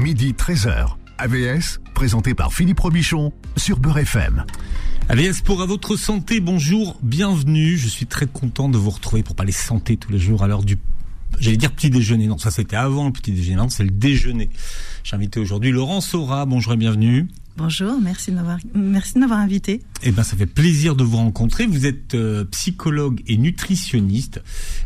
midi 13h. AVS, présenté par Philippe Robichon sur Beurre FM. AVS pour à votre santé, bonjour, bienvenue. Je suis très content de vous retrouver pour parler santé tous les jours à l'heure du j'allais dire petit déjeuner. Non, ça c'était avant le petit déjeuner. Non, c'est le déjeuner. J'ai invité aujourd'hui Laurent Sora. Bonjour et bienvenue. Bonjour, merci de m'avoir merci de m'avoir invité. Eh ben ça fait plaisir de vous rencontrer. Vous êtes euh, psychologue et nutritionniste.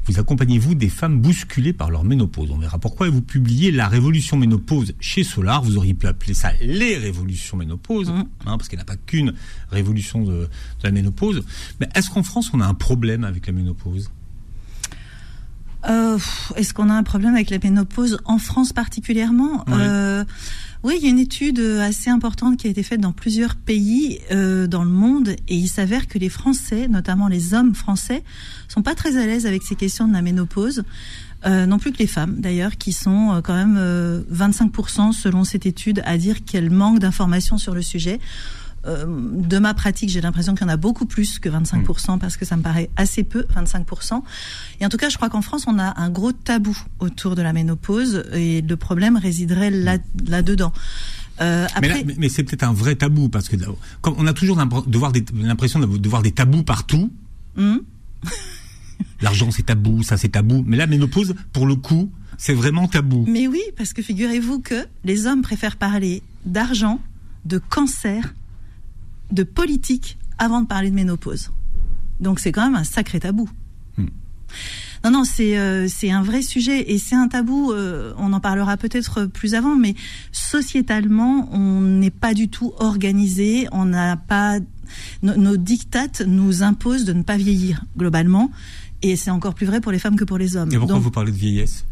Vous accompagnez vous des femmes bousculées par leur ménopause? On verra pourquoi et vous publiez La révolution ménopause chez Solar. Vous auriez pu appeler ça les révolutions ménopause mmh. hein, parce qu'il n'y a pas qu'une révolution de, de, la ménopause. Mais est-ce qu'en France on a un problème avec la ménopause? Euh, Est-ce qu'on a un problème avec la ménopause en France particulièrement euh, Oui, il y a une étude assez importante qui a été faite dans plusieurs pays euh, dans le monde et il s'avère que les Français, notamment les hommes français, sont pas très à l'aise avec ces questions de la ménopause. Euh, non plus que les femmes d'ailleurs, qui sont euh, quand même 25% selon cette étude à dire qu'elles manquent d'informations sur le sujet. Euh, de ma pratique, j'ai l'impression qu'il y en a beaucoup plus que 25% parce que ça me paraît assez peu, 25%. Et en tout cas, je crois qu'en France, on a un gros tabou autour de la ménopause et le problème résiderait là, là-dedans. Euh, après... Mais, mais c'est peut-être un vrai tabou parce que comme on a toujours l'impression de voir des tabous partout. Hum. L'argent c'est tabou, ça c'est tabou. Mais la ménopause, pour le coup, c'est vraiment tabou. Mais oui, parce que figurez-vous que les hommes préfèrent parler d'argent, de cancer de politique avant de parler de ménopause. Donc c'est quand même un sacré tabou. Hmm. Non, non, c'est euh, c'est un vrai sujet et c'est un tabou. Euh, on en parlera peut-être plus avant, mais sociétalement, on n'est pas du tout organisé. On n'a pas nos dictates nous imposent de ne pas vieillir globalement, et c'est encore plus vrai pour les femmes que pour les hommes. Et pourquoi vous parlez de vieillesse?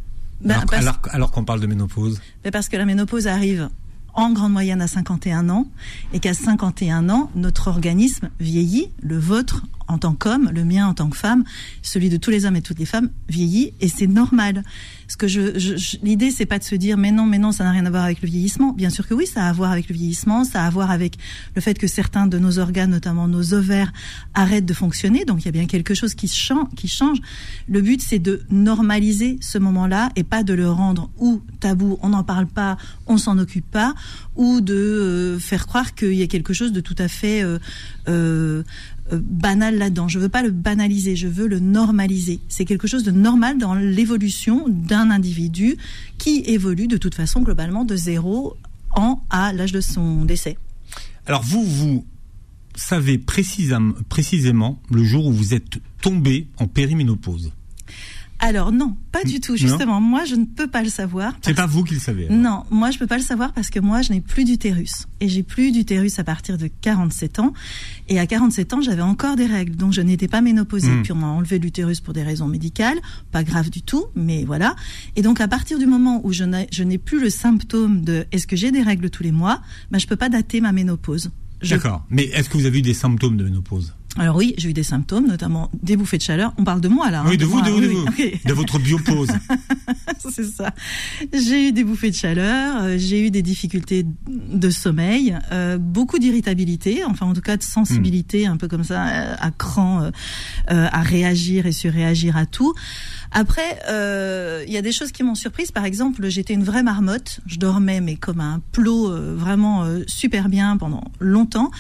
Ben, alors, qu'on parle de ménopause? Ben Parce que la ménopause arrive en grande moyenne à 51 ans et qu'à 51 ans, notre organisme vieillit, le vôtre en tant qu'homme, le mien en tant que femme, celui de tous les hommes et toutes les femmes vieillit et c'est normal. Ce que je, l'idée c'est pas de se dire mais non mais non ça n'a rien à voir avec le vieillissement. Bien sûr que oui ça a à voir avec le vieillissement, ça a à voir avec le fait que certains de nos organes, notamment nos ovaires, arrêtent de fonctionner. Donc il y a bien quelque chose qui change. Le but c'est de normaliser ce moment-là et pas de le rendre ou tabou. On n'en parle pas, on s'en occupe pas, ou de euh, faire croire qu'il y a quelque chose de tout à fait euh, euh, banal là-dedans. Je veux pas le banaliser, je veux le normaliser. C'est quelque chose de normal dans l'évolution d'un individu qui évolue de toute façon globalement de 0 ans à l'âge de son décès. Alors vous, vous savez précisément, précisément le jour où vous êtes tombé en périménopause. Alors non, pas du tout. Justement, moi je ne peux pas le savoir. C'est pas vous qui le savez. Non, moi je peux pas le savoir parce que moi je n'ai plus d'utérus et j'ai plus d'utérus à partir de 47 ans. Et à 47 ans, j'avais encore des règles, donc je n'étais pas ménopausée. Hmm. Puis on m'a enlevé l'utérus pour des raisons médicales, pas grave du tout, mais voilà. Et donc à partir du moment où je n'ai plus le symptôme de est-ce que j'ai des règles tous les mois, ben je peux pas dater ma ménopause. D'accord. Mais est-ce que vous avez eu des symptômes de ménopause? Alors oui, j'ai eu des symptômes, notamment des bouffées de chaleur. On parle de moi là. Oui, hein, de, vous, de, vous, de, vous. de votre biopause. C'est ça. J'ai eu des bouffées de chaleur, euh, j'ai eu des difficultés de sommeil, euh, beaucoup d'irritabilité, enfin en tout cas de sensibilité, un peu comme ça, euh, à cran, à réagir et surréagir à tout. Après, il y a des choses qui m'ont surprise. Par exemple, j'étais une vraie marmotte. Je dormais mais comme un plot, vraiment super bien pendant longtemps.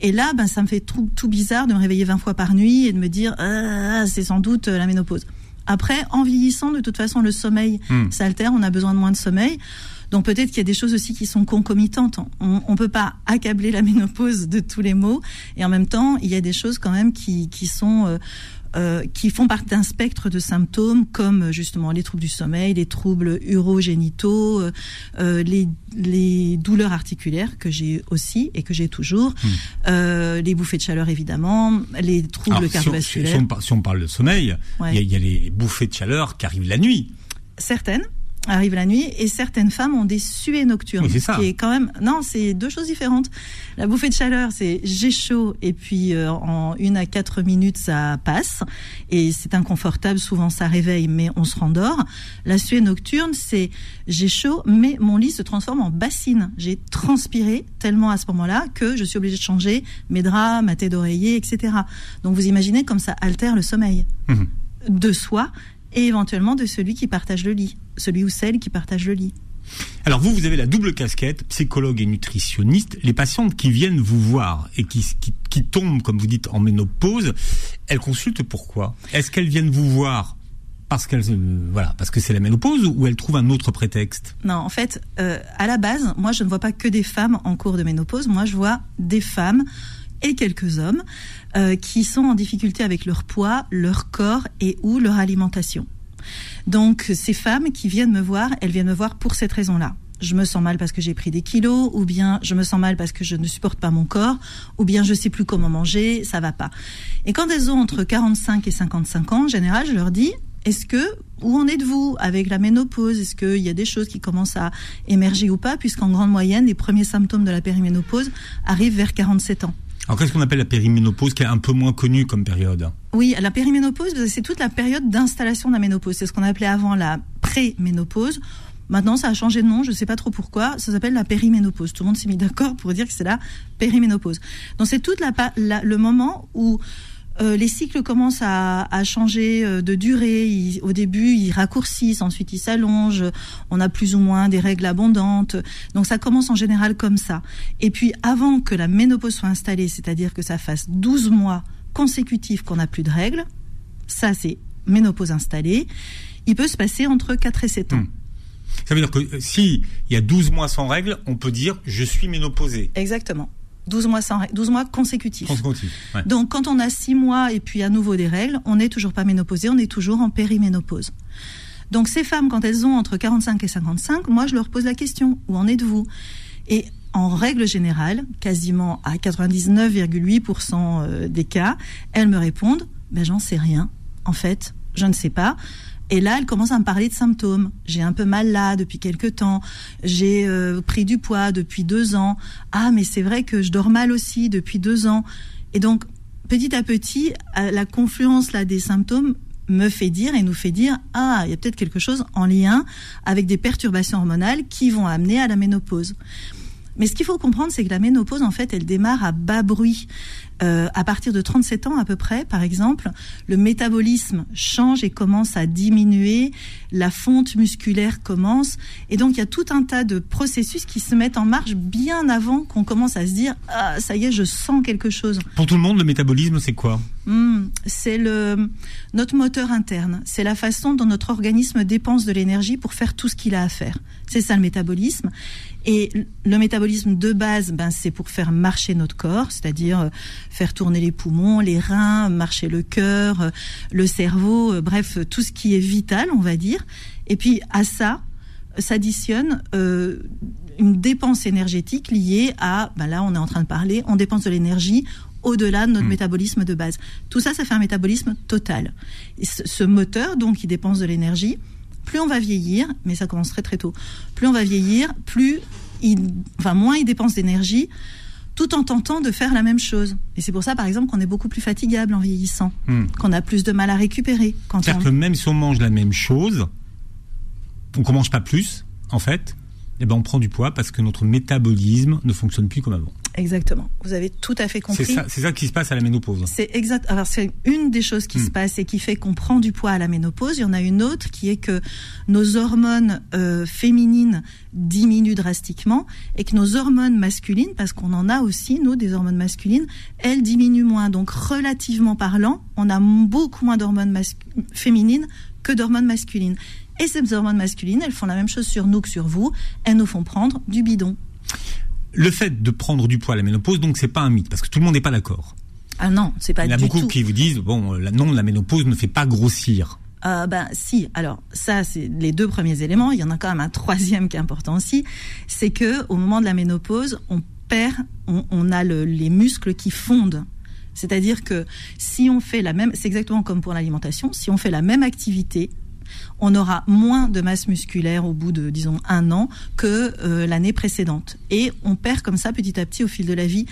Et là, ben ça me fait tout, tout bizarre de me réveiller 20 fois par nuit et de me dire ah, c'est sans doute la ménopause. Après, en vieillissant, de toute façon, le sommeil hmm. s'altère, on a besoin de moins de sommeil. Donc peut-être qu'il y a des choses aussi qui sont concomitantes. On ne peut pas accabler la ménopause de tous les maux, et en même temps, il y a des choses quand même qui, qui sont euh, euh, qui font partie d'un spectre de symptômes comme justement les troubles du sommeil, les troubles urogénitaux, euh, euh, les, les, douleurs articulaires que j'ai aussi et que j'ai toujours, hmm. euh, les bouffées de chaleur évidemment, les troubles cardiovasculaires. Si on, parle de sommeil, il y, y, a les bouffées de chaleur qui arrivent la nuit. Certaines arrive la nuit et certaines femmes ont des suées nocturnes. c'est ça. Qui est quand même non, c'est deux choses différentes. La bouffée de chaleur, c'est j'ai chaud et puis euh, en une à quatre minutes ça passe et c'est inconfortable. Souvent ça réveille, mais on se rendort. La suée nocturne, c'est j'ai chaud, mais mon lit se transforme en bassine. J'ai transpiré tellement à ce moment-là que je suis obligée de changer mes draps, ma tête d'oreiller, etc. Donc vous imaginez comme ça altère le sommeil mmh. de soi et éventuellement de celui qui partage le lit celui ou celle qui partage le lit. Alors vous, vous avez la double casquette, psychologue et nutritionniste. Les patientes qui viennent vous voir et qui, qui, qui tombent, comme vous dites, en ménopause, elles consultent pourquoi? Est-ce qu'elles viennent vous voir parce qu'elles euh, voilà parce que c'est la ménopause ou elles trouvent un autre prétexte? Non, en fait, euh, à la base, moi je ne vois pas que des femmes en cours de ménopause. Moi, je vois des femmes et quelques hommes euh, qui sont en difficulté avec leur poids, leur corps et ou leur alimentation. Donc ces femmes qui viennent me voir, elles viennent me voir pour cette raison-là. Je me sens mal parce que j'ai pris des kilos, ou bien je me sens mal parce que je ne supporte pas mon corps, ou bien je sais plus comment manger, ça va pas. Et quand elles ont entre 45 et 55 ans, en général, je leur dis est-ce que, où en êtes-vous avec la ménopause? Est-ce qu'il y a des choses qui commencent à émerger ou pas? Puisqu'en grande moyenne, les premiers symptômes de la périménopause arrivent vers 47 ans. Alors qu'est-ce qu'on appelle la périménopause, qui est un peu moins connue comme période Oui, la périménopause, c'est toute la période d'installation de la ménopause. C'est ce qu'on appelait avant la pré-ménopause. Maintenant, ça a changé de nom, je ne sais pas trop pourquoi. Ça s'appelle la périménopause. Tout le monde s'est mis d'accord pour dire que c'est la périménopause. Donc c'est tout le moment où euh, les cycles commencent à, changer euh, de durée. au début, ils raccourcissent, ensuite ils s'allongent. On a plus ou moins des règles abondantes. Donc ça commence en général comme ça. Et puis avant que la ménopause soit installée, c'est-à-dire que ça fasse 12 mois consécutifs qu'on n'a plus de règles, ça c'est ménopause installée, il peut se passer entre 4 et 7 ans. Hmm. Ça veut dire que si il y a 12 mois sans règles, on peut dire je suis ménopausée. Exactement. 12 mois, sans, 12 mois consécutifs. Donc quand on a 6 mois et puis à nouveau des règles, on n'est toujours pas ménopausé, on est toujours en périménopause. Donc ces femmes, quand elles ont entre 45 et 55, moi je leur pose la question, où en êtes-vous? Et en règle générale, quasiment à 99,8% euh, des cas, elles me répondent, ben j'en sais rien. En fait, je ne sais pas. Et là, elle commence à me parler de symptômes. J'ai un peu mal là depuis quelque temps. J'ai euh, pris du poids depuis deux ans. Ah, mais c'est vrai que je dors mal aussi depuis deux ans. Et donc, petit à petit, euh, la confluence là des symptômes me fait dire et nous fait dire ah il y a peut-être quelque chose en lien avec des perturbations hormonales qui vont amener à la ménopause. Mais ce qu'il faut comprendre, c'est que la ménopause, en fait, elle démarre à bas bruit. Euh, à partir de 37 ans à peu près, par exemple, le métabolisme change et commence à diminuer, la fonte musculaire commence, et donc il y a tout un tas de processus qui se mettent en marche bien avant qu'on commence à se dire ah ça y est, je sens quelque chose. Pour tout le monde, le métabolisme, c'est quoi? Hmm, C'est le notre moteur interne. C'est la façon dont notre organisme dépense de l'énergie pour faire tout ce qu'il a à faire. C'est ça le métabolisme. Et le métabolisme de base, ben, c'est pour faire marcher notre corps, c'est-à-dire euh, faire tourner les poumons, les reins, marcher le cœur, euh, le cerveau, euh, bref, tout ce qui est vital, on va dire. Et puis à ça, s'additionne une dépense énergétique liée à, ben là on est en train de parler, on dépense de l'énergie au-delà de notre hmm. métabolisme de base. Tout ça, ça fait un métabolisme total. ce moteur, donc, il dépense de l'énergie, plus on va vieillir, mais ça commence très très tôt, plus on va vieillir, plus il, enfin, moins il dépense d'énergie, tout en tentant de faire la même chose. Et c'est pour ça, par exemple, qu'on est beaucoup plus fatigable en vieillissant, hmm. qu'on a plus de mal à récupérer. C'est-à-dire que même si on mange la même chose, on ne mange pas plus, en fait, eh ben on prend du poids parce que notre métabolisme ne fonctionne plus comme avant. Exactement. Vous avez tout à fait compris. C'est ça, ça, qui se passe à la ménopause. C'est exact. Alors c'est une des choses qui hmm. se passe et qui fait qu'on prend du poids à la ménopause. Il y en a une autre qui est que nos hormones euh, féminines diminuent drastiquement et que nos hormones masculines, parce qu'on en a aussi nous des hormones masculines, elles diminuent moins. Donc relativement parlant, on a beaucoup moins d'hormones féminines que d'hormones masculines. Et ces hormones masculines, elles font la même chose sur nous que sur vous. Elles nous font prendre du bidon le fait de prendre du poids à la ménopause, donc c'est pas un mythe, parce que tout le monde n'est pas d'accord. Ah non, c'est pas du tout. Il y a beaucoup qui vous disent, bon, la, non, la ménopause ne fait pas grossir. Euh, ben si. Alors ça, c'est les deux premiers éléments. Il y en a quand même un troisième qui est important aussi, c'est que au moment de la ménopause, on perd, on, a les muscles qui fondent. C'est-à-dire que si on fait la même, c'est exactement comme pour l'alimentation, si on fait la même activité on aura moins de masse musculaire au bout de, disons, un an que euh, l'année précédente. Et on perd comme ça petit à petit au fil de la vie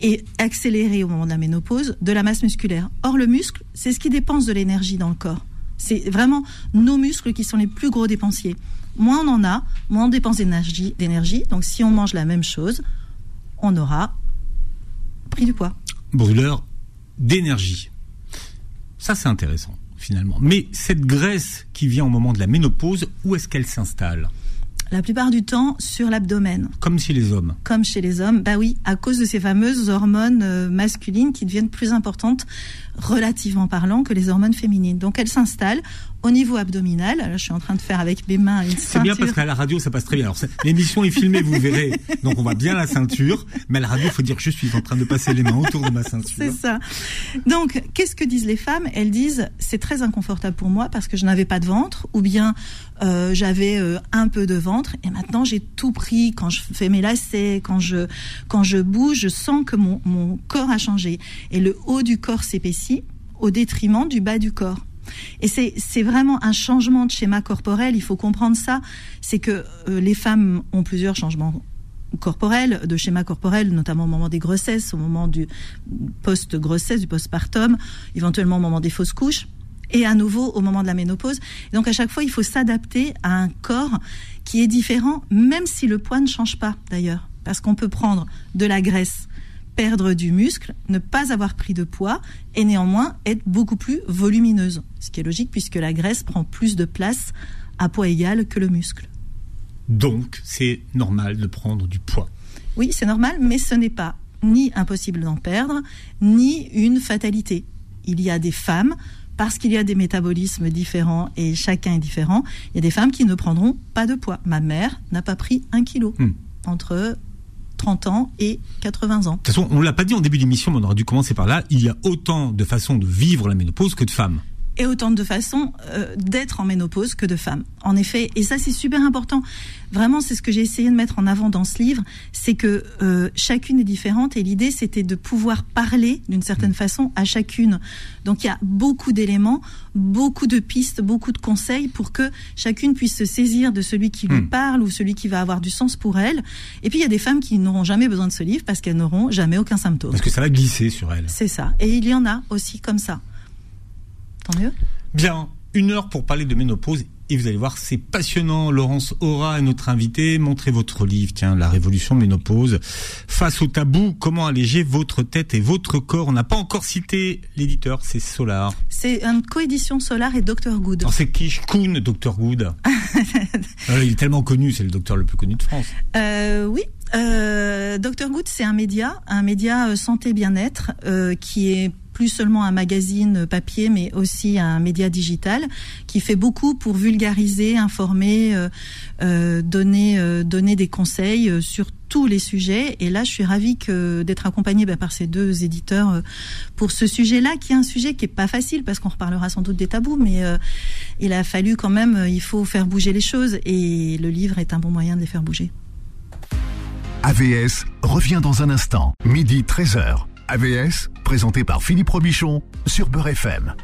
et accéléré au moment de la ménopause de la masse musculaire. Or, le muscle, c'est ce qui dépense de l'énergie dans le corps. C'est vraiment nos muscles qui sont les plus gros dépensiers. Moins on en a, moins on dépense d'énergie. Donc, si on mange la même chose, on aura pris du poids. Brûleur d'énergie. Ça, c'est intéressant finalement. Mais cette graisse qui vient au moment de la ménopause, où est-ce qu'elle s'installe? La plupart du temps sur l'abdomen. Comme chez les hommes. Comme chez les hommes, bah oui, à cause de ces fameuses hormones euh, masculines qui deviennent plus importantes, relativement parlant, que les hormones féminines. Donc elles s'installent au niveau abdominal. Là, je suis en train de faire avec mes mains une C'est bien parce qu'à la radio, ça passe très bien. Alors, l'émission est filmée, vous verrez. Donc, on voit bien la ceinture. Mais à la radio, il faut dire que je suis en train de passer les mains autour de ma ceinture. C'est ça. Donc, qu'est-ce que disent les femmes? Elles disent, c'est très inconfortable pour moi parce que je n'avais pas de ventre ou bien euh, j'avais euh, un peu de ventre et maintenant j'ai tout pris. Quand je fais mes lacets, quand je, quand je bouge, je sens que mon, mon corps a changé. Et le haut du corps s'épaissit au détriment du bas du corps. Et c'est vraiment un changement de schéma corporel. Il faut comprendre ça. C'est que euh, les femmes ont plusieurs changements corporels, de schéma corporel, notamment au moment des grossesses, au moment du post-grossesse, du postpartum, éventuellement au moment des fausses couches et à nouveau au moment de la ménopause. donc à chaque fois, il faut s'adapter à un corps qui est différent, même si le poids ne change pas d'ailleurs. Parce qu'on peut prendre de la graisse perdre du muscle, ne pas avoir pris de poids et néanmoins être beaucoup plus volumineuse. Ce qui est logique puisque la graisse prend plus de place à poids égal que le muscle. Donc, c'est normal de prendre du poids. Oui, c'est normal, mais ce n'est pas ni impossible d'en perdre, ni une fatalité. Il y a des femmes, parce qu'il y a des métabolismes différents et chacun est différent, il y a des femmes qui ne prendront pas de poids. Ma mère n'a pas pris un kilo. Hmm. Entre 30 ans et 80 ans. De toute façon, on l'a pas dit en début d'émission, mais on aurait dû commencer par là. Il y a autant de façons de vivre la ménopause que de femmes et autant de façons euh, d'être en ménopause que de femmes. En effet, et ça c'est super important. Vraiment, c'est ce que j'ai essayé de mettre en avant dans ce livre, c'est que euh, chacune est différente et l'idée c'était de pouvoir parler d'une certaine façon à chacune. Donc il y a beaucoup d'éléments, beaucoup de pistes, beaucoup de conseils pour que chacune puisse se saisir de celui qui lui hmm. parle ou celui qui va avoir du sens pour elle. Et puis il y a des femmes qui n'auront jamais besoin de ce livre parce qu'elles n'auront jamais aucun symptôme. Parce que ça va glisser sur elles. C'est ça. Et il y en a aussi comme ça. Bien, une heure pour parler de ménopause. Et vous allez voir, c'est passionnant. Laurence Aura est notre invitée. Montrez votre livre, tiens, La Révolution Ménopause. Face au tabou, comment alléger votre tête et votre corps? On n'a pas encore cité l'éditeur, c'est Solar. C'est une coédition Solar et Dr Good. C'est Kish Kuhn, Dr Good. Euh, il est tellement connu, c'est le docteur le plus connu de France. Euh, oui, euh, Dr Good, c'est un média, un média euh, santé bien-être euh, qui est plus seulement un magazine papier, mais aussi un média digital qui fait beaucoup pour vulgariser, informer, euh, euh donner, euh, donner des conseils euh, sur tous les sujets. Et là, je suis ravie d'être accompagnée bah, par ces deux éditeurs pour ce sujet-là, qui est un sujet qui est pas facile parce qu'on reparlera sans doute des tabous, mais il a fallu quand même, il faut faire bouger les choses et le livre est un bon moyen de les faire bouger. AVS revient dans un instant, midi 13h. AVS, présenté par Philippe Robichon sur Beurre FM.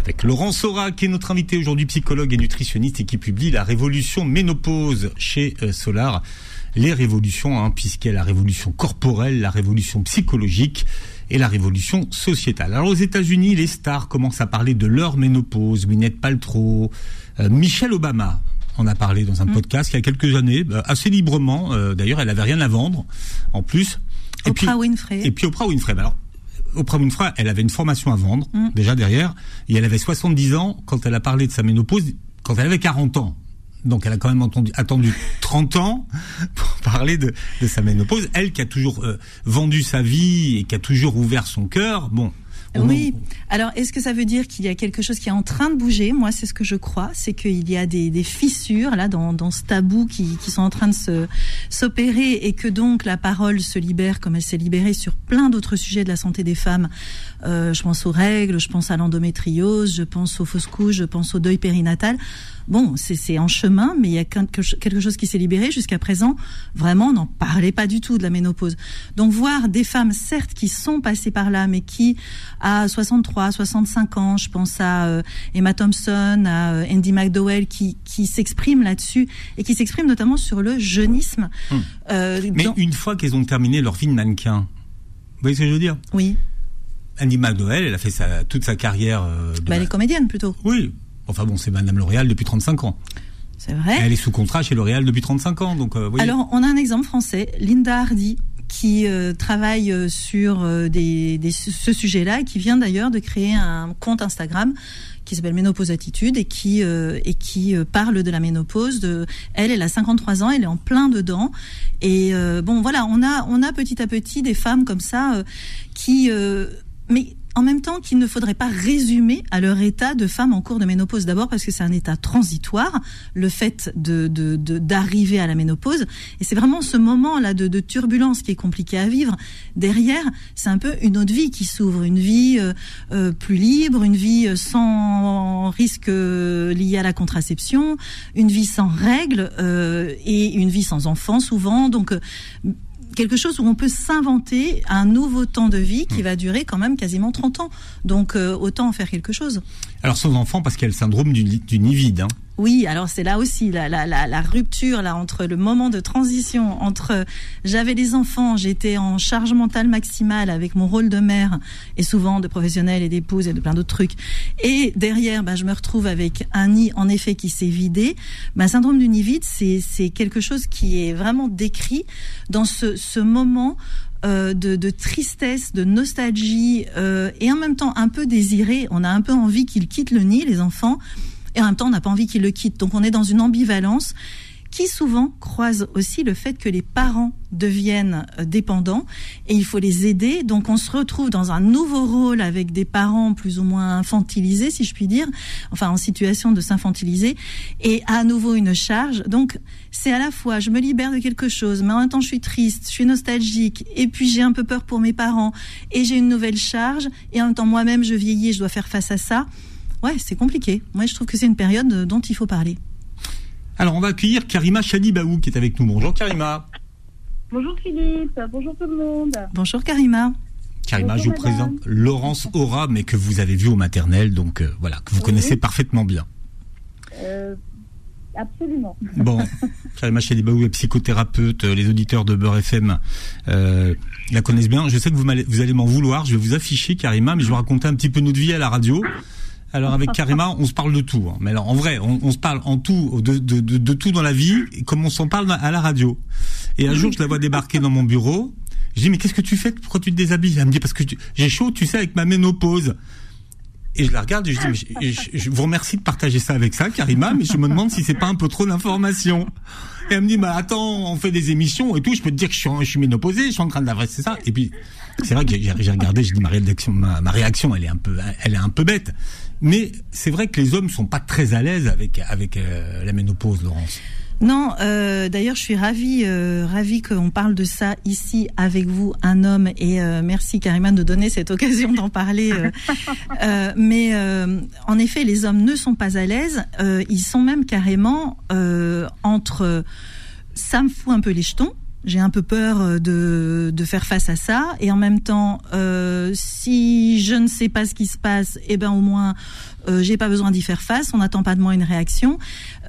Avec Laurent Sora, qui est notre invité aujourd'hui, psychologue et nutritionniste, et qui publie La Révolution Ménopause chez euh, Solar. Les révolutions, hein, puisqu'il y a la révolution corporelle, la révolution psychologique et la révolution sociétale. Alors aux États-Unis, les stars commencent à parler de leur ménopause. Gwyneth Paltrow, euh, Michelle Obama en a parlé dans un mm. podcast il y a quelques années, euh, assez librement. D'ailleurs, elle avait rien à vendre. En plus, Oprah Winfrey. Et puis Oprah Winfrey. Alors, Oprah Winfrey, elle avait une formation à vendre, mm. déjà derrière, et elle avait 70 ans quand elle a parlé de sa ménopause, quand elle avait 40 ans. Donc elle a quand même entendu, attendu 30 ans pour parler de, de sa ménopause. Elle qui a toujours euh, vendu sa vie et qui a toujours ouvert son cœur, bon, oui. Alors, est-ce que ça veut dire qu'il y a quelque chose qui est en train de bouger? Moi, c'est ce que je crois. C'est qu'il y a des, des, fissures là dans, dans ce tabou qui, qui, sont en train de se s'opérer et que donc la parole se libère comme elle s'est libérée sur plein d'autres sujets de la santé des femmes. Euh, je pense aux règles, je pense à l'endométriose, je pense aux fausses couches, je pense au deuil périnatal. Bon, c'est en chemin, mais il y a quelque chose qui s'est libéré. Jusqu'à présent, vraiment, on n'en parlait pas du tout de la ménopause. Donc voir des femmes, certes, qui sont passées par là, mais qui, à 63, 65 ans, je pense à euh, Emma Thompson, à euh, Andy McDowell, qui, qui s'expriment là-dessus et qui s'expriment notamment sur le jeunisme. Hum. mais une fois qu'elles ont terminé leur vie de mannequin, vous voyez ce que je veux dire? Oui. Andy McDowell, elle a fait sa, toute sa carrière. Euh, bah, elle est comédienne plutôt. Oui. Enfin bon, c'est Madame L'Oréal depuis 35 ans. C'est vrai. Elle est sous contrat chez L'Oréal depuis 35 ans. Donc, euh, Alors, on a un exemple français, Linda Hardy, qui travaille sur des, ce sujet-là et qui vient d'ailleurs de créer un compte Instagram qui s'appelle Ménopause Attitude et qui et qui parle de la ménopause. De, elle, elle a 53 ans, elle est en plein dedans. Et bon, voilà, on a on a petit à petit des femmes comme ça qui mais en même temps qu'il ne faudrait pas résumer à leur état de femme en cours de ménopause. D'abord parce que c'est un état transitoire, le fait de d'arriver à la ménopause, et c'est vraiment ce moment-là de, de, turbulence qui est compliqué à vivre. Derrière, c'est un peu une autre vie qui s'ouvre, une vie euh, euh, plus libre, une vie sans risque euh, lié à la contraception, une vie sans règles et une vie sans enfants souvent. Donc quelque chose où on peut s'inventer un nouveau temps de vie qui hmm. va durer quand même quasiment 30 ans. Donc euh, autant en faire quelque chose. Alors sans enfant parce qu'il y a le syndrome du, nid vide. Hein. Oui, alors c'est là aussi la, la, rupture là entre le moment de transition entre j'avais des enfants, j'étais en charge mentale maximale avec mon rôle de mère et souvent de professionnelle et d'épouse et de plein d'autres trucs. Et derrière, bah, je me retrouve avec un nid en effet qui s'est vidé. Bah, syndrome du nid vide, c'est c'est quelque chose qui est vraiment décrit dans ce, ce moment euh, de, de, tristesse, de nostalgie euh, et en même temps un peu désiré. On a un peu envie qu'ils quittent le nid, les enfants et en même temps on n'a pas envie qu'il le quitte. Donc on est dans une ambivalence qui souvent croise aussi le fait que les parents deviennent euh, dépendants et il faut les aider. Donc on se retrouve dans un nouveau rôle avec des parents plus ou moins infantilisés, si je puis dire, enfin en situation de s'infantiliser, et à nouveau une charge. Donc c'est à la fois je me libère de quelque chose, mais en même temps je suis triste, je suis nostalgique, et puis j'ai un peu peur pour mes parents, et j'ai une nouvelle charge, et en même temps moi-même je vieillis je dois faire face à ça ouais, c'est compliqué. Moi, je trouve que c'est une période dont il faut parler. Alors, on va accueillir Karima Chadibaou qui est avec nous. Bonjour Karima. Bonjour Philippe, bonjour tout le monde. Bonjour Karima. Karima, je vous présente Laurence Aura, mais que vous avez vu au maternel, donc euh, voilà, que vous connaissez parfaitement bien. Euh, absolument. Bon, Karima Chadibaou est psychothérapeute, les auditeurs de Beurre FM euh, la connaissent bien. Je sais que vous, vous allez m'en vouloir, je vais vous afficher Karima, mais je vais vous raconter un petit peu notre vie à la radio. Alors avec Karima, on se parle de tout. Hein. Mais alors en vrai, on, se parle en tout, de, de, de, tout dans la vie, comme on s'en parle à la radio. Et un jour, je la vois débarquer dans mon bureau. Je dis mais qu'est-ce que tu fais? Pourquoi tu te déshabilles? Elle me dit parce que j'ai chaud, tu sais, avec ma ménopause. Et je la regarde et je dis mais je, vous remercie de partager ça avec ça, Karima, mais je me demande si c'est pas un peu trop d'informations. Et elle me dit bah attends, on fait des émissions et tout. Je peux te dire que je suis, je suis ménopausée, je suis en train d'adresser ça. Et puis c'est vrai que j'ai regardé, j'ai dit ma réaction, ma, ma réaction, elle est un peu, elle est un peu bête. Mais c'est vrai que les hommes sont pas très à l'aise avec avec euh, la ménopause, Laurence. Non, euh, d'ailleurs, je suis ravie, euh, ravie qu'on parle de ça ici avec vous, un homme, et euh, merci Karima de donner cette occasion d'en parler. mais en effet, les hommes ne sont pas à l'aise. ils sont même carrément entre ça me fout un peu les jetons j'ai un peu peur euh, de, de, faire face à ça. Et en même temps euh, si je ne sais pas ce qui se passe eh ben au moins euh, j'ai pas besoin d'y faire face. On n'attend pas de moi une réaction.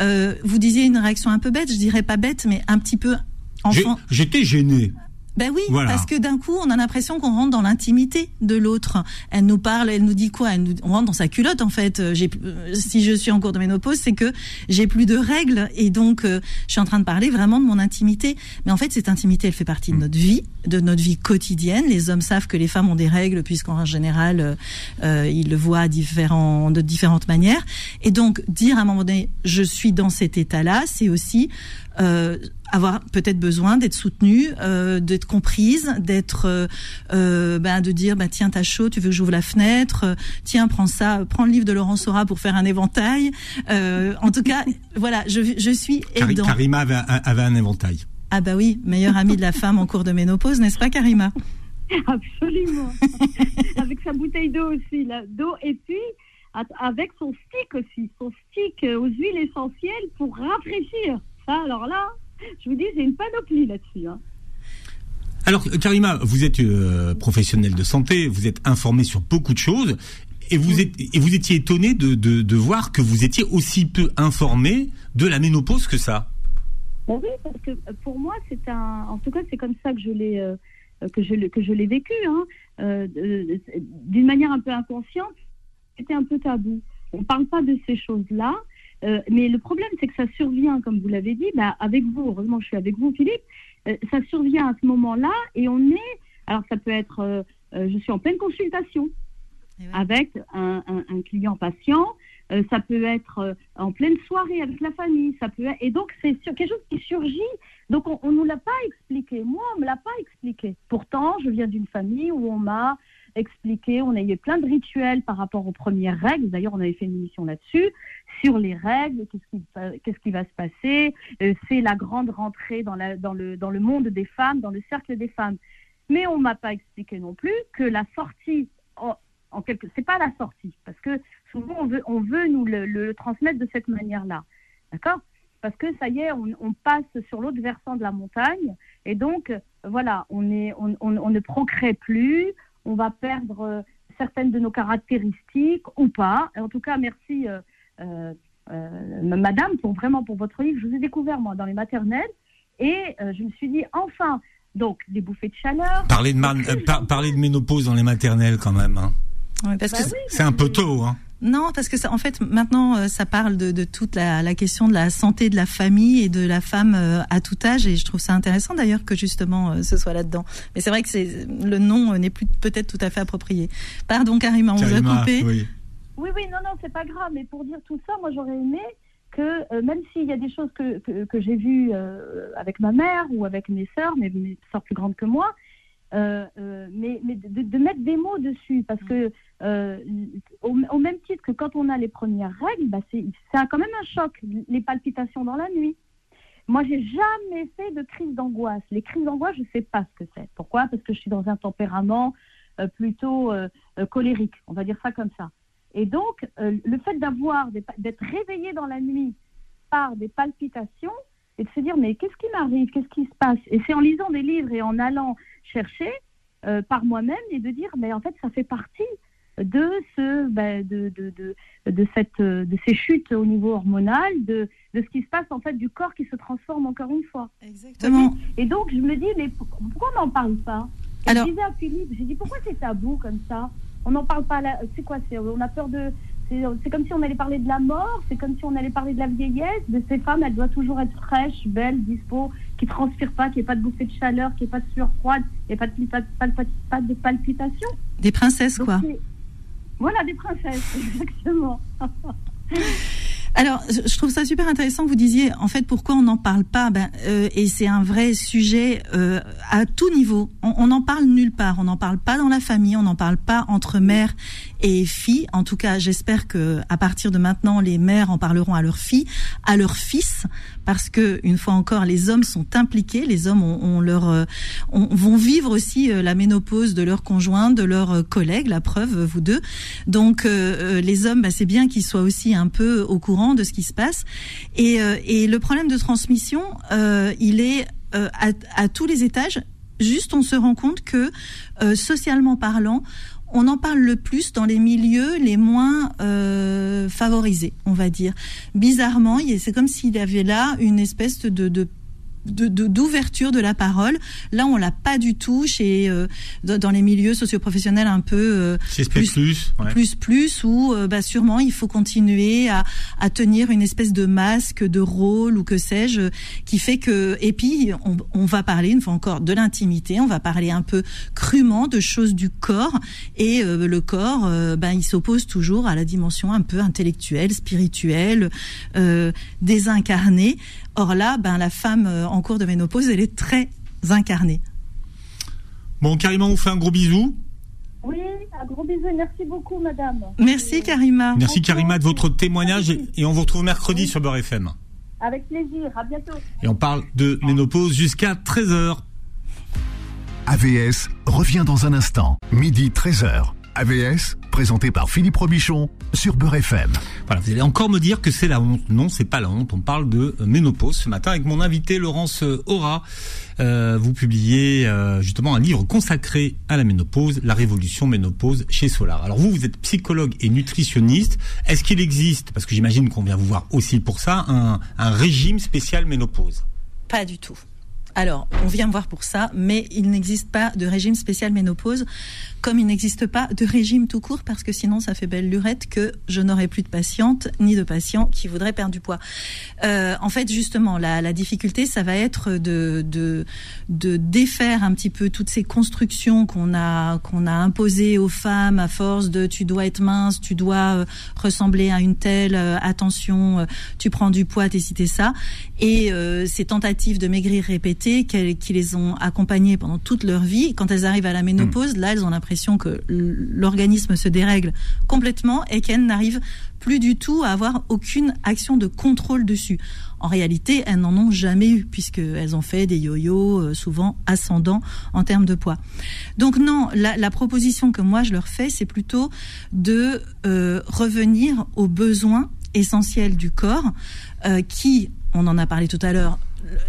Euh, vous disiez une réaction un peu bête. Je dirais pas bête mais un petit peu enfant j'étais gêné ben oui, parce que d'un coup, on a l'impression qu'on rentre dans l'intimité de l'autre. Elle nous parle, elle nous dit quoi? Elle On rentre dans sa culotte en fait. Euh, j'ai, euh, si je suis en cours de ménopause, c'est que j'ai plus de règles et donc euh, je suis en train de parler vraiment de mon intimité. Mais en fait, cette intimité, elle fait partie de notre vie, de notre vie quotidienne. Les hommes savent que les femmes ont des règles puisqu'en général, euh, ils le voient différents, de différentes manières. Et donc, dire à un moment donné, je suis dans cet état-là, c'est aussi euh, avoir peut-être besoin d'être soutenue, euh, d'être comprise, d'être, euh, euh ben, de dire, bah, tiens, t'as chaud, tu veux que j'ouvre la fenêtre, tiens, prends ça, prends le livre de Laurent Sora pour faire un éventail. Euh, en tout cas, voilà, je, je suis aidant. Karima avait, avait un éventail. Ah bah oui, meilleure amie de la femme en cours de ménopause, n'est-ce pas, Karima? Absolument. avec sa bouteille d'eau aussi, là, d'eau et puis avec son stick aussi, son stick aux huiles essentielles pour rafraîchir. Ça, alors là, je vous dis, j'ai une panoplie là-dessus. Hein. Alors, Karima, vous êtes euh, professionnelle de santé, vous êtes informée sur beaucoup de choses, et vous, êtes, et vous étiez étonnée de, de, voir que vous étiez aussi peu informée de la ménopause que ça. oui, parce que euh, pour moi, c'est un. En tout cas, c'est comme ça que je l'ai euh, que je que je l'ai vécu, hein. d'une manière un peu inconsciente. C'était un peu tabou. On ne parle pas de ces choses-là. Euh, mais le problème, c'est que ça survient, comme vous l'avez dit, bah, avec vous, heureusement je suis avec vous, Philippe, euh, ça survient à ce moment-là et on est, alors ça peut être, euh, je suis en pleine consultation ouais. avec un, un- un client patient, ça peut être en pleine soirée avec la famille, ça peut être, et donc c'est quelque chose qui surgit, donc on, on nous l'a pas expliqué, moi on me l'a pas expliqué. Pourtant, je viens d'une famille où on m'a expliqué, on a eu plein de rituels par rapport aux premières règles, d'ailleurs on avait fait une émission là-dessus, sur les règles, qu'est-ce qui, va- se passer, euh, c'est la grande rentrée dans, le, monde des femmes, dans le cercle des femmes. Mais on m'a pas expliqué non plus que la sortie, en, en c'est pas la sortie, parce que souvent on veut, nous le, transmettre de cette manière-là, d'accord? Parce que ça y est, on, passe sur l'autre versant de la montagne, et donc voilà, on ne procrée plus, on va perdre euh, certaines de nos caractéristiques ou pas. En tout cas, merci. euh, madame, pour vraiment pour votre livre. Je vous ai découvert, moi, dans les maternelles, et euh, je me suis dit, enfin, donc, des bouffées de chaleur. Parler de, man- euh, par- parler de ménopause dans les maternelles quand même. hein. Ouais, parce Bah que oui, C'est un peu tôt. Hein. Non, parce que ça, en fait, maintenant, euh, ça parle de, de toute la, la question de la santé de la famille et de la femme euh, à tout âge, et je trouve ça intéressant d'ailleurs que justement euh, ce soit là-dedans. Mais c'est vrai que le nom euh, n'est plus peut-être tout à fait approprié. Pardon, Karima, on vous a Karima, coupé. oui. Oui, oui, non, non, c'est pas grave, mais pour dire tout ça, moi, j'aurais aimé que, euh, même s'il y a des choses que, j'ai vues euh, avec ma mère ou avec mes sœurs, mes, mes sœurs plus grandes que moi, euh, mais, de, mettre des mots dessus, parce que au, même titre que quand on a les premières règles, bah c'est c'est quand même un choc, les palpitations dans la nuit. Moi, j'ai jamais fait de crise d'angoisse. Les crises d'angoisse, je sais pas ce que c'est. Pourquoi? Parce que je suis dans un tempérament plutôt colérique, on va dire ça comme ça. Et donc, euh, le fait d'avoir, d'être réveillé dans la nuit par des palpitations et de se dire, mais qu'est-ce qui m'arrive? Qu'est-ce qui se passe? Et c'est en lisant des livres et en allant chercher euh, par moi-même et de dire, mais en fait, ça fait partie de ce, ben, de, de, de, de cette, euh, de ces chutes au niveau hormonal, de, de ce qui se passe en fait du corps qui se transforme encore une fois. Exactement. Et donc, je me dis, mais pour- pourquoi on n'en parle pas? Alors- Je disais à Philippe, j'ai dit, pourquoi c'est tabou comme ça? On n'en parle pas là. C'est quoi c'est, On a peur de. C'est c'est comme si on allait parler de la mort, c'est comme si on allait parler de la vieillesse, de ces femmes, elles doivent toujours être fraîches, belles, dispo, qui transpirent pas, qui n'ait pas de bouffée de chaleur, qui n'ait pas de sueur froide, qui n'ait pas de, pas de palpitations. Des princesses, Donc, quoi. Voilà, des princesses, exactement. Alors, je trouve ça super intéressant vous disiez, en fait, pourquoi on n'en parle pas ben, euh, Et c'est un vrai sujet euh, à tout niveau. On n'en parle nulle part. On n'en parle pas dans la famille. On n'en parle pas entre mère et fille. En tout cas, j'espère que à partir de maintenant, les mères en parleront à leurs filles, à leurs fils, parce que une fois encore, les hommes sont impliqués. Les hommes ont, ont leur, euh, ont- vont vivre aussi euh, la ménopause de leurs conjoints, de leurs euh, collègues. La preuve, vous deux. Donc, euh, les hommes, bah, c'est bien qu'ils soient aussi un peu au courant de ce qui se passe. Et, euh, et le problème de transmission, euh, il est euh, à, tous les étages. Juste, on se rend compte que, socialement parlant, on en parle le plus dans les milieux les moins favorisés, on va dire. Bizarrement, c'est comme s'il y avait là une espèce de de- de- d'ouverture de, la parole. Là, on l'a pas du tout chez euh, dans les milieux socioprofessionnels un peu euh, Plus- ouais. plus plus où euh, bah, sûrement il faut continuer à, à tenir une espèce de masque de rôle ou que sais-je qui fait que et puis on, on va parler une fois encore de l'intimité on va parler un peu crûment de choses du corps et euh, le corps euh, ben il s'oppose toujours à la dimension un peu intellectuelle spirituelle euh, désincarnée or là ben la femme en cours de ménopause elle est très incarnée Bon, Karima, on vous fait un gros bisou. Oui, un gros bisou et merci beaucoup, madame. merci Karima Merci Karima de votre témoignage et- et on vous retrouve mercredi sur Beurre FM. Avec plaisir, à bientôt. Et on parle de ménopause jusqu'à 13h. AVS revient dans un instant, midi 13h. AVS, présenté par Philippe Robichon sur Beurre FM. Voilà, vous allez encore me dire que c'est la honte. Non, c'est pas la honte. On parle de euh, ménopause ce matin avec mon invité Laurence euh, Aura. Euh, vous publiez euh, justement un livre consacré à la ménopause, la révolution ménopause chez Solar. Alors vous, vous êtes psychologue et nutritionniste. Est-ce qu'il existe, parce que j'imagine qu'on vient vous voir aussi pour ça, un, un régime spécial ménopause? Pas du tout Alors, on vient me voir pour ça, mais il n'existe pas de régime spécial ménopause, comme il n'existe pas de régime tout court, parce que sinon ça fait belle lurette que je n'aurai plus de patientes ni de patients qui voudraient perdre du poids. Euh, en fait, justement, la, difficulté, ça va être de, de, de défaire un petit peu toutes ces constructions qu'on a a imposées aux femmes à force de tu dois être mince, tu dois euh, ressembler à une telle, euh, attention, tu prends du poids, t'es cité ça, et ces tentatives de maigrir répétées qui les ont accompagnées pendant toute leur vie. Quand elles arrivent à la ménopause, là, elles ont l'impression que l'organisme se dérègle complètement et qu'elles n'arrivent plus du tout à avoir aucune action de contrôle dessus. En réalité, elles n'en ont jamais eu, puisqu'elles ont fait des yo-yo euh, souvent ascendants en termes de poids. Donc non, la, proposition que moi je leur fais, c'est plutôt de euh, revenir aux besoins essentiels du corps, euh, qui, on en a parlé tout à l'heure,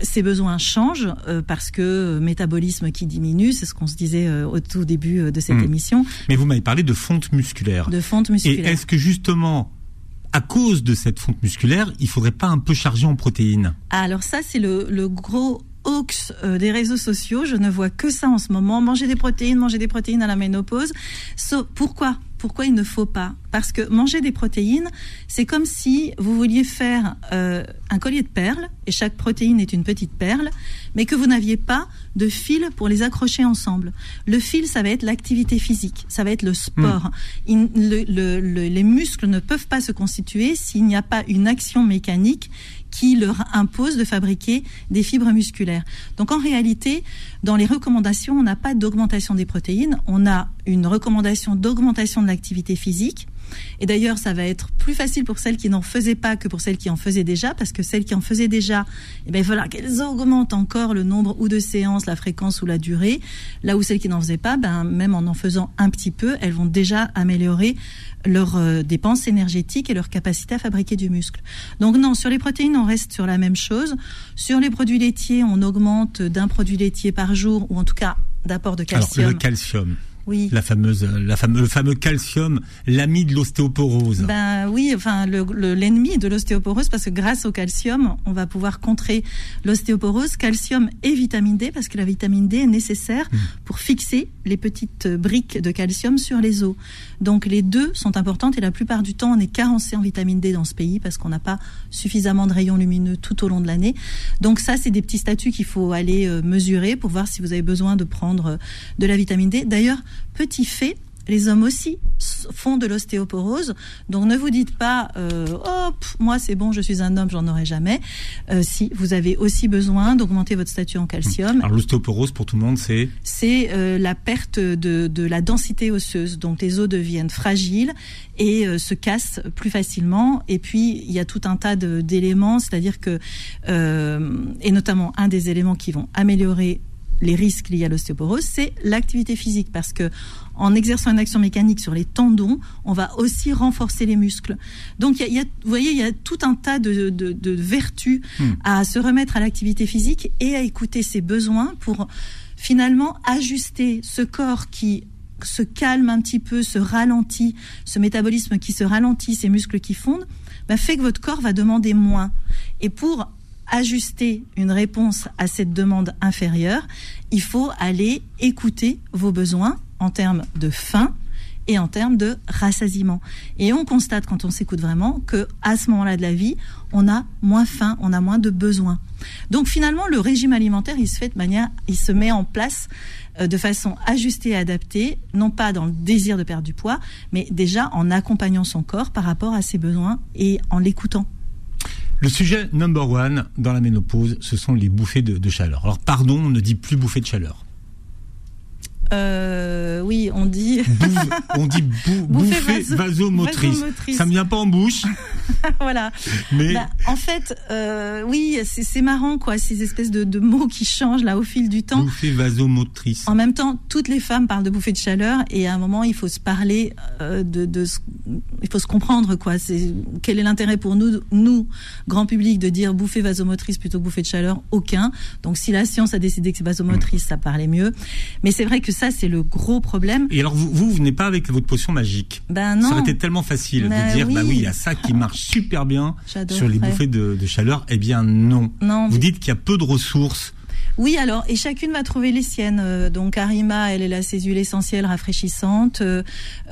ces besoins changent euh, parce que euh, métabolisme qui diminue, c'est ce qu'on se disait euh, au tout début de cette hmm. émission. Mais vous m'avez parlé de fonte musculaire. De fonte musculaire. Et est-ce que justement, à cause de cette fonte musculaire, il faudrait pas un peu charger en protéines? Ah, Alors ça, c'est le, le gros hoax des réseaux sociaux. Je ne vois que ça en ce moment. Manger des protéines, manger des protéines à la ménopause. pourquoi? Pourquoi il ne faut pas? Parce que manger des protéines, c'est comme si vous vouliez faire euh, un collier de perles, et chaque protéine est une petite perle, mais que vous n'aviez pas de fil pour les accrocher ensemble. Le fil, ça va être l'activité physique, ça va être le sport. Hmm. les muscles ne peuvent pas se constituer s'il n'y a pas une action mécanique qui leur impose de fabriquer des fibres musculaires. Donc en réalité, dans les recommandations, on n'a pas d'augmentation des protéines, on a une recommandation d'augmentation de l'activité physique. Et d'ailleurs, ça va être plus facile pour celles qui n'en faisaient pas que pour celles qui en faisaient déjà, parce que celles qui en faisaient déjà, eh bien, il va falloir qu'elles augmentent encore le nombre ou de séances, la fréquence ou la durée. Là où celles qui n'en faisaient pas, ben, même en en faisant un petit peu, elles vont déjà améliorer leurs euh, dépenses énergétiques et leur capacité à fabriquer du muscle. Donc non, sur les protéines, on reste sur la même chose. Sur les produits laitiers, on augmente d'un produit laitier par jour, ou en tout cas d'apport de calcium. Alors, le calcium. Oui. La fameuse, la fameuse, le fameux calcium, l'ami de l'ostéoporose. Ben oui, enfin l'ennemi le, de l'ostéoporose parce que grâce au calcium, on va pouvoir contrer l'ostéoporose, calcium et vitamine D parce que la vitamine D est nécessaire hmm. pour fixer les petites briques de calcium sur les os. Donc les deux sont importantes et la plupart du temps on est carencé en vitamine D dans ce pays parce qu'on n'a pas suffisamment de rayons lumineux tout au long de l'année. Donc ça c'est des petits statuts qu'il faut aller euh, mesurer pour voir si vous avez besoin de prendre euh, de la vitamine D. D'ailleurs, petit fait, les hommes aussi font de l'ostéoporose. Donc ne vous dites pas, euh, oh, moi c'est bon, je suis un homme, j'en aurai jamais. Euh, si vous avez aussi besoin d'augmenter votre statut en calcium. Alors l'ostéoporose pour tout le monde, c'est C'est euh, la perte de, de, la densité osseuse. Donc les os deviennent fragiles et se cassent plus facilement. Et puis il y a tout un tas d'éléments, c'est-à-dire que et notamment un des éléments qui vont améliorer les risques liés à l'ostéoporose, c'est l'activité physique parce que en exerçant une action mécanique sur les tendons, on va aussi renforcer les muscles. Donc, il y, a, vous voyez, il y a tout un tas de, de, vertus hmm. à se remettre à l'activité physique et à écouter ses besoins pour finalement ajuster ce corps qui se calme un petit peu, se ralentit, ce métabolisme qui se ralentit, ces muscles qui fondent, bah, fait que votre corps va demander moins. Et pour ajuster une réponse à cette demande inférieure, il faut aller écouter vos besoins en termes de faim et en termes de rassasiement. Et on constate quand on s'écoute vraiment que à ce moment-là de la vie, on a moins faim, on a moins de besoins. Donc finalement, le régime alimentaire, il se fait de manière, il se met en place euh, de façon ajustée et adaptée, non pas dans le désir de perdre du poids, mais déjà en accompagnant son corps par rapport à ses besoins et en l'écoutant. Le sujet number one dans la ménopause, ce sont les bouffées de, chaleur. Alors pardon, on ne dit plus bouffées de chaleur. Euh, oui, on dit. on dit bouffée vasomotrice. Ça me vient pas en bouche. voilà. Mais bah, en fait, euh, oui, c'est marrant quoi, ces espèces de, mots qui changent là au fil du temps. Bouffée vasomotrice. En même temps, toutes les femmes parlent de bouffée de chaleur et à un moment, il faut se parler euh, de, de, il faut se comprendre quoi. C'est quel est l'intérêt pour nous, nous, grand public, de dire bouffée vasomotrice plutôt que bouffée de chaleur? Aucun. Donc si la science a décidé que c'est vasomotrice, ça parlait mieux. Mais c'est vrai que ça, c'est le gros problème. Et alors, vous, vous venez pas avec votre potion magique? Ben non. Ça aurait été tellement facile de ben dire, bah oui, il y a ça qui marche super bien sur les bouffées de, chaleur. Eh bien, non. non vous dites qu'il y a peu de ressources Oui, alors, et chacune va trouver les siennes. Euh, donc, Arima, elle, elle a ses huiles essentielles rafraîchissantes. Euh,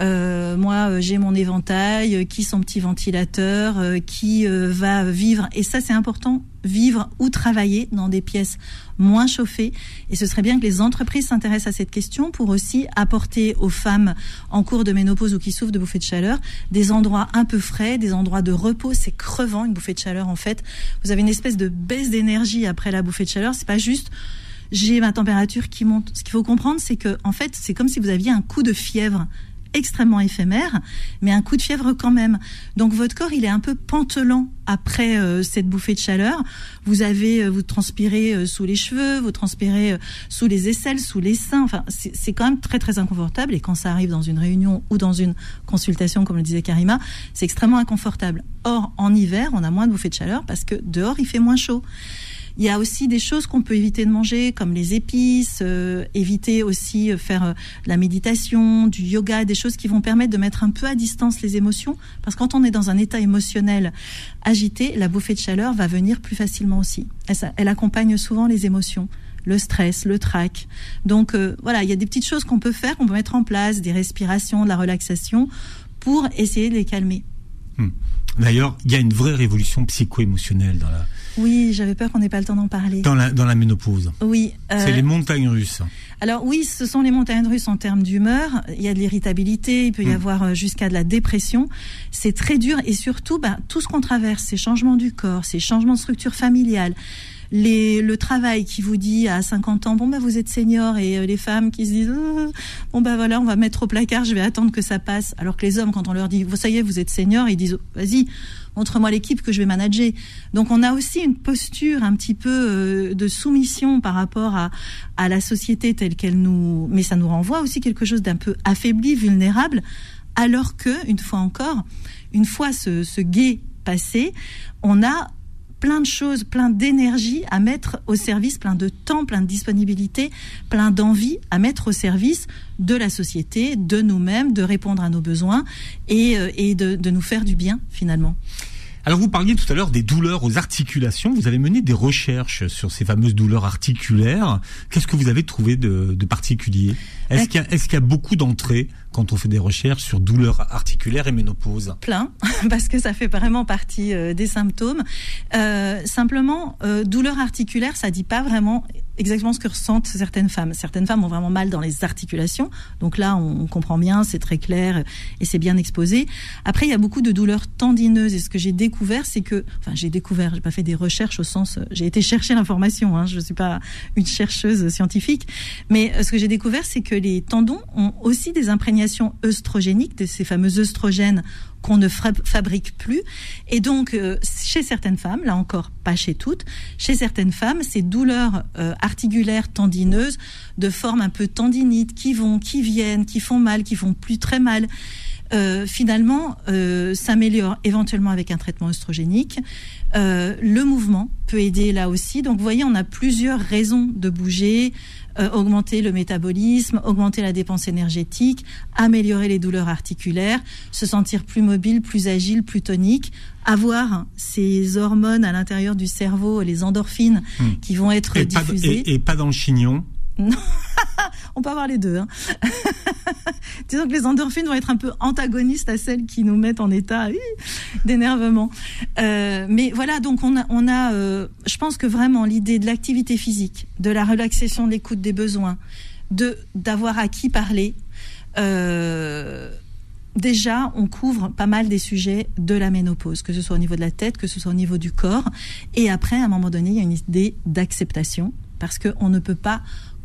euh moi, j'ai mon éventail, qui son petit ventilateur, qui va vivre. Et ça, c'est important, vivre ou travailler dans des pièces moins chauffées. Et ce serait bien que les entreprises s'intéressent à cette question pour aussi apporter aux femmes en cours de ménopause ou qui souffrent de bouffées de chaleur des endroits un peu frais, des endroits de repos. C'est crevant une bouffée de chaleur en fait. Vous avez une espèce de baisse d'énergie après la bouffée de chaleur. C'est pas juste j'ai ma température qui monte. Ce qu'il faut comprendre, c'est que en fait, c'est comme si vous aviez un coup de fièvre extrêmement éphémère, mais un coup de fièvre quand même. Donc votre corps, il est un peu pantelant après euh, cette bouffée de chaleur. Vous avez, euh, vous transpirez euh, sous les cheveux, vous transpirez sous les aisselles, sous les seins. Enfin, c'est quand même très très inconfortable. Et quand ça arrive dans une réunion ou dans une consultation, comme le disait Karima, c'est extrêmement inconfortable. Or, en hiver, on a moins de bouffées de chaleur parce que dehors, il fait moins chaud. Il y a aussi des choses qu'on peut éviter de manger, comme les épices, euh, éviter aussi euh, faire euh, la méditation, du yoga, des choses qui vont permettre de mettre un peu à distance les émotions. Parce que quand on est dans un état émotionnel agité, la bouffée de chaleur va venir plus facilement aussi. Elle, accompagne souvent les émotions le stress, le trac. Donc voilà, il y a des petites choses qu'on peut faire, qu'on peut mettre en place, des respirations, de la relaxation, pour essayer de les calmer. Hmm. D'ailleurs, il y a une vraie révolution psycho-émotionnelle dans la, oui, j'avais peur qu'on n'ait pas le temps d'en parler. Dans la, dans la ménopause. Oui. Euh, c'est les montagnes russes. Alors oui, ce sont les montagnes russes en termes d'humeur. Il y a de l'irritabilité, il peut y hmm. avoir euh, jusqu'à de la dépression. C'est très dur et surtout, bah, tout ce qu'on traverse, ces changements du corps, ces changements de structure familiale, les, le travail qui vous dit à 50 ans, bon bah vous êtes senior, et euh, les femmes qui se disent, oh, bon bah voilà, on va mettre au placard, je vais attendre que ça passe. Alors que les hommes, quand on leur dit, ça y est, vous êtes senior, ils disent, vas-y, montre-moi l'équipe que je vais manager. Donc on a aussi une posture un petit peu euh, de soumission par rapport à, à la société telle qu'elle nous, mais ça nous renvoie aussi quelque chose d'un peu affaibli, vulnérable, alors que une fois encore, une fois ce, ce guet passé, on a plein de choses, plein d'énergie à mettre au service, plein de temps, plein de disponibilité, plein d'envie à mettre au service de la société, de nous-mêmes, de répondre à nos besoins et, euh, et de, de nous faire du bien finalement. Alors vous parliez tout à l'heure des douleurs aux articulations. Vous avez mené des recherches sur ces fameuses douleurs articulaires. Qu'est-ce que vous avez trouvé de, de particulier? Est-ce qu'il y, est y, a beaucoup d'entrées? Quand on fait des recherches sur douleurs articulaires et ménopause Plein, parce que ça fait vraiment partie euh, des symptômes. Euh, simplement, euh, douleur articulaire, ça dit pas vraiment exactement ce que ressentent certaines femmes. Certaines femmes ont vraiment mal dans les articulations. Donc là, on comprend bien, c'est très clair et c'est bien exposé. Après, il y a beaucoup de douleurs tendineuses. Et ce que j'ai découvert, c'est que, enfin, j'ai découvert, j'ai pas fait des recherches au sens, j'ai été chercher l'information. Hein, je suis pas une chercheuse scientifique, mais ce que j'ai découvert, c'est que les tendons ont aussi des imprégnations œstrogéniques, de ces fameux œstrogènes qu'on ne fabrique plus. Et donc, euh, chez certaines femmes, là encore, pas chez toutes, chez certaines femmes, ces douleurs euh, articulaires tendineuses de forme un peu tendinite, qui vont, qui viennent, qui font mal, qui font plus très mal, euh, finalement, s'améliorent éventuellement avec un traitement œstrogénique. le mouvement peut aider là aussi. Donc, vous voyez, on a plusieurs raisons de bouger. Euh, augmenter le métabolisme, augmenter la dépense énergétique, améliorer les douleurs articulaires, se sentir plus mobile, plus agile, plus tonique, avoir ces hormones à l'intérieur du cerveau, les endorphines, hmm. qui vont être diffusées. et, pas dans le chignon on peut avoir les deux. Hein. Disons que les endorphines vont être un peu antagonistes à celles qui nous mettent en état d'énervement. Euh, mais voilà, donc on a, euh, je pense que vraiment l'idée de l'activité physique, de la relaxation, de l'écoute des besoins, de d'avoir à qui parler. Euh, déjà, on couvre pas mal des sujets de la ménopause, que ce soit au niveau de la tête, que ce soit au niveau du corps. Et après, à un moment donné, il y a une idée d'acceptation, parce qu'on ne peut pas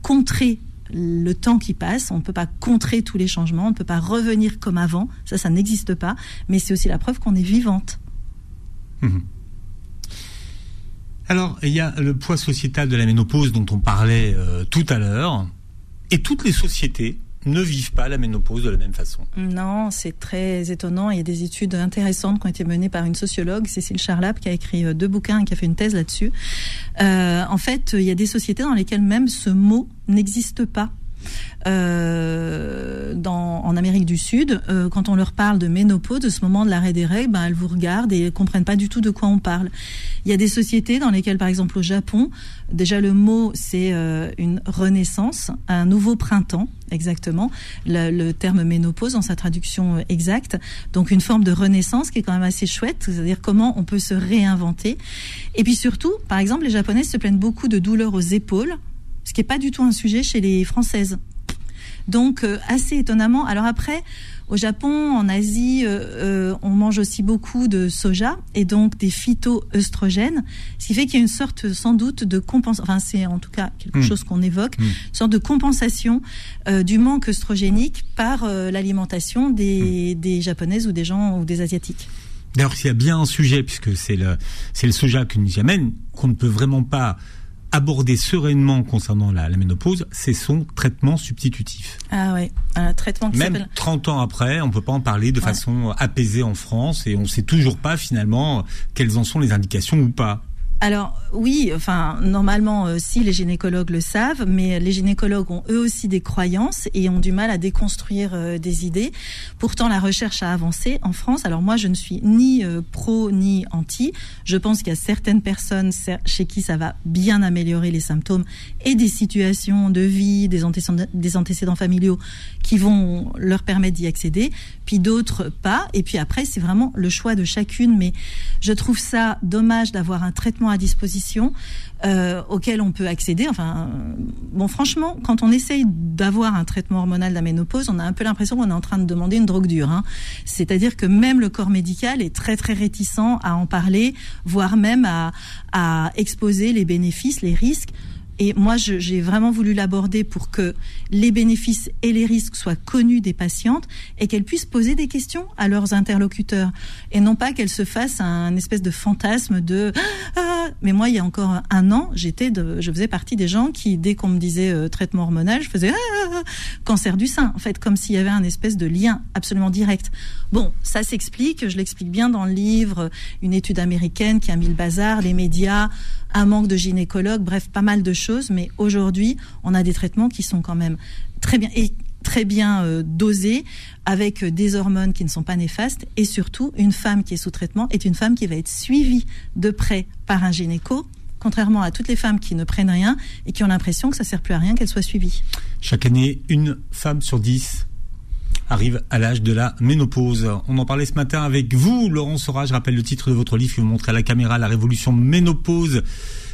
contrer le temps qui passe, on ne peut pas contrer tous les changements, on ne peut pas revenir comme avant, ça, ça n'existe pas, mais c'est aussi la preuve qu'on est vivante. Mhm. Alors, il y a le poids sociétal de la ménopause dont on parlait euh, tout à l'heure, et toutes les sociétés ne vivent pas la ménopause de la même façon. Non, c'est très étonnant. Il y a des études intéressantes qui ont été menées par une sociologue, Cécile Charlap, qui a écrit euh, deux bouquins et qui a fait une thèse là-dessus. Euh, en fait, il y a des sociétés dans lesquelles même ce mot n'existe pas. Euh, dans, en Amérique du Sud, euh, quand on leur parle de ménopause, de ce moment de l'arrêt des règles, ben, elles vous regardent et elles comprennent pas du tout de quoi on parle. Il y a des sociétés dans lesquelles, par exemple au Japon, déjà le mot c'est euh, une renaissance, un nouveau printemps, exactement, le, le, terme ménopause en sa traduction exacte, donc une forme de renaissance qui est quand même assez chouette, c'est-à-dire comment on peut se réinventer. Et puis surtout, par exemple, les Japonaises se plaignent beaucoup de douleurs aux épaules, ce qui n'est pas du tout un sujet chez les Françaises. Donc euh, assez étonnamment. Alors après, au Japon, en Asie, euh, euh, on mange aussi beaucoup de soja et donc des phytoœstrogènes, ce qui fait qu'il y a une sorte sans doute de compensation, enfin c'est en tout cas quelque Mm. chose qu'on évoque, Mm. une sorte de compensation euh, du manque œstrogénique par l'alimentation des, Mm. des japonaises ou des gens ou des asiatiques. D'ailleurs, s'il y a bien un sujet, puisque c'est le, c'est le soja qui nous y amène, qu'on ne peut vraiment pas aborder sereinement concernant la, la ménopause, c'est son traitement substitutif. Ah ouais, un traitement qui Même s'appelle 30 ans après, on peut pas en parler de Ouais. façon apaisée en France et on sait toujours pas finalement quelles en sont les indications ou pas. Alors oui, enfin normalement euh, si les gynécologues le savent, mais les gynécologues ont eux aussi des croyances et ont du mal à déconstruire euh, des idées. Pourtant la recherche a avancé en France. Alors moi je ne suis ni euh, pro ni anti. Je pense qu'il y a certaines personnes chez qui ça va bien améliorer les symptômes et des situations de vie, des antécédents familiaux qui vont leur permettre d'y accéder, puis d'autres pas. Et puis après c'est vraiment le choix de chacune. Mais je trouve ça dommage d'avoir un traitement à disposition euh, auquel on peut accéder. Enfin, euh, bon, franchement, quand on essaye d'avoir un traitement hormonal de la ménopause, on a un peu l'impression qu'on est en train de demander une drogue dure. Hein. C'est-à-dire que même le corps médical est très réticent à en parler, voire même à exposer les bénéfices, les risques. Et moi, j'ai vraiment voulu l'aborder pour que les bénéfices et les risques soient connus des patientes et qu'elles puissent poser des questions à leurs interlocuteurs. Et non pas qu'elles se fassent un espèce de fantasme de ah, mais moi, il y a encore un an, j'étais je faisais partie des gens qui, dès qu'on me disait euh, traitement hormonal, je faisais ah, ah, cancer du sein. En fait, comme s'il y avait un espèce de lien absolument direct. Bon, ça s'explique. Je l'explique bien dans le livre. Une étude américaine qui a mis le bazar, les médias, un manque de gynécologues, bref, pas mal de choses. Mais aujourd'hui, on a des traitements qui sont quand même très bien et très bien euh, dosés, avec euh, des hormones qui ne sont pas néfastes, et surtout, une femme qui est sous traitement est une femme qui va être suivie de près par un gynéco, contrairement à toutes les femmes qui ne prennent rien et qui ont l'impression que ça sert plus à rien qu'elles soient suivies. Chaque année, une femme sur dix arrive à l'âge de la ménopause. On en parlait ce matin avec vous, Laurent Sora. Je rappelle le titre de votre livre que vous montrez à la caméra, La révolution ménopause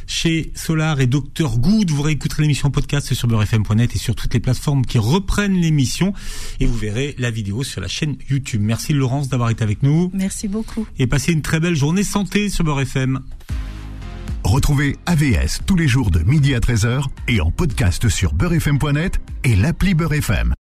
chez Solar et Dr Good. Vous réécouterez l'émission en podcast sur beurrefm.net et sur toutes les plateformes qui reprennent l'émission et vous verrez la vidéo sur la chaîne YouTube. Merci Laurence d'avoir été avec nous Merci beaucoup. et passez une très belle journée santé sur Beurre FM. Retrouvez AVS tous les jours de midi à 13h et en podcast sur beurrefm.net et l'appli Beurre FM.